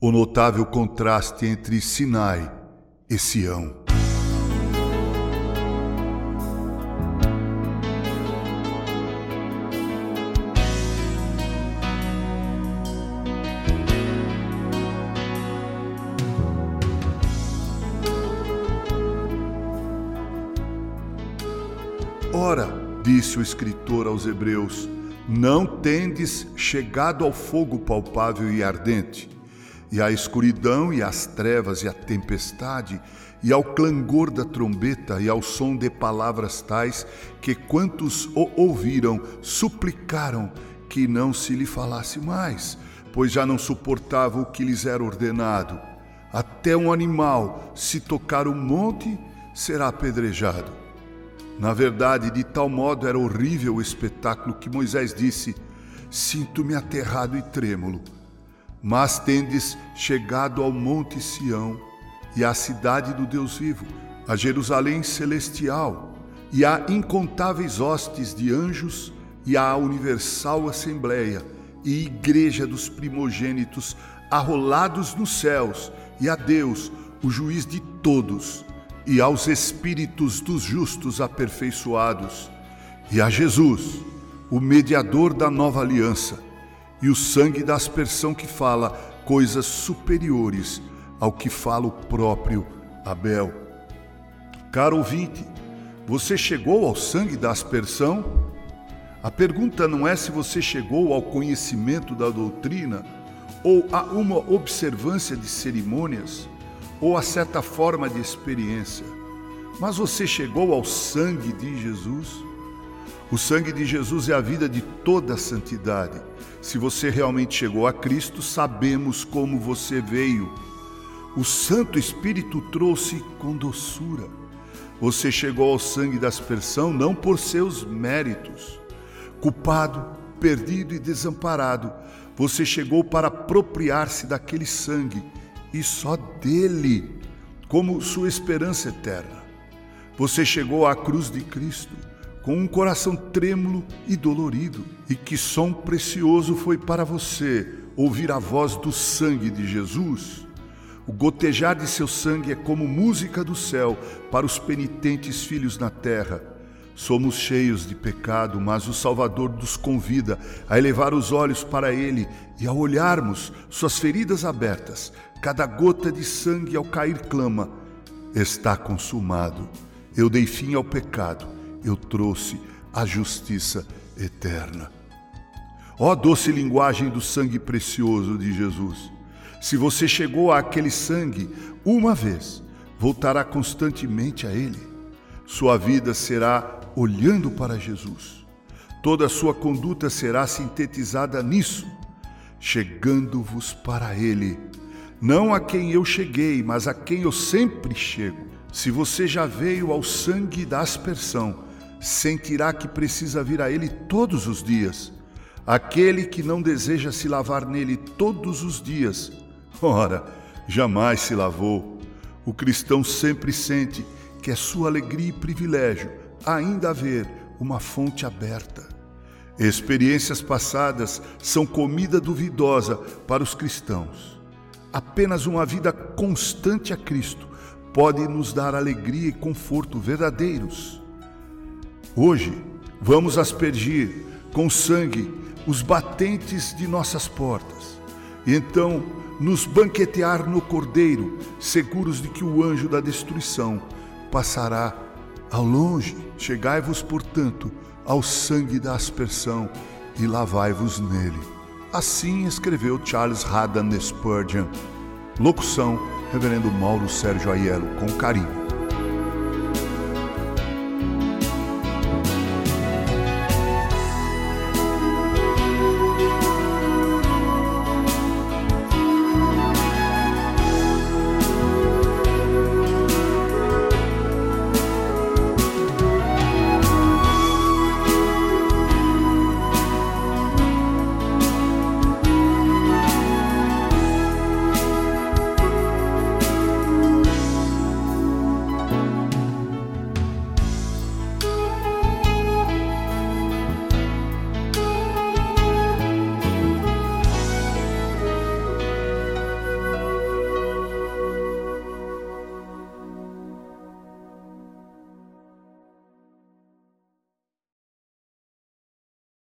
o notável contraste entre Sinai e Sião. Ora, disse o escritor aos Hebreus, não tendes chegado ao fogo palpável e ardente, e à escuridão e às trevas e à tempestade, e ao clangor da trombeta e ao som de palavras tais que quantos o ouviram suplicaram que não se lhe falasse mais, pois já não suportava o que lhes era ordenado. Até um animal, se tocar o monte, será apedrejado. Na verdade, de tal modo era horrível o espetáculo que Moisés disse: Sinto-me aterrado e trêmulo. Mas tendes chegado ao Monte Sião e à cidade do Deus vivo, a Jerusalém celestial, e a incontáveis hostes de anjos, e à universal assembleia e igreja dos primogênitos arrolados nos céus, e a Deus, o juiz de todos, e aos espíritos dos justos aperfeiçoados, e a Jesus, o mediador da nova aliança, e o sangue da aspersão que fala coisas superiores ao que fala o próprio Abel. Caro ouvinte, você chegou ao sangue da aspersão? A pergunta não é se você chegou ao conhecimento da doutrina ou a uma observância de cerimônias ou a certa forma de experiência. Mas você chegou ao sangue de Jesus? O sangue de Jesus é a vida de toda a santidade. Se você realmente chegou a Cristo, sabemos como você veio. O Santo Espírito trouxe com doçura. Você chegou ao sangue da aspersão não por seus méritos. Culpado, perdido e desamparado, você chegou para apropriar-se daquele sangue e só dele como sua esperança eterna. Você chegou à cruz de Cristo com um coração trêmulo e dolorido, e que som precioso foi para você ouvir a voz do sangue de Jesus. O gotejar de seu sangue é como música do céu para os penitentes filhos na terra. Somos cheios de pecado, mas o Salvador nos convida a elevar os olhos para Ele e, ao olharmos suas feridas abertas, Cada gota de sangue ao cair clama: Está consumado. Eu dei fim ao pecado, eu trouxe a justiça eterna. Ó doce linguagem do sangue precioso de Jesus! Se você chegou àquele sangue uma vez, voltará constantemente a ele. Sua vida será olhando para Jesus. Toda a sua conduta será sintetizada nisso, chegando-vos para ele não a quem eu cheguei, mas a quem eu sempre chego. Se você já veio ao sangue da aspersão, sentirá que precisa vir a ele todos os dias. Aquele que não deseja se lavar nele todos os dias, ora, jamais se lavou. O cristão sempre sente que é sua alegria e privilégio ainda haver uma fonte aberta. Experiências passadas são comida duvidosa para os cristãos. Apenas uma vida constante a Cristo pode nos dar alegria e conforto verdadeiros. Hoje, vamos aspergir com sangue os batentes de nossas portas, e então nos banquetear no Cordeiro, seguros de que o anjo da destruição passará ao longe. Chegai-vos, portanto, ao sangue da aspersão e lavai-vos nele. Assim escreveu Charles Haddon Spurgeon. Locução: Reverendo Mauro Sérgio Aiello, com carinho.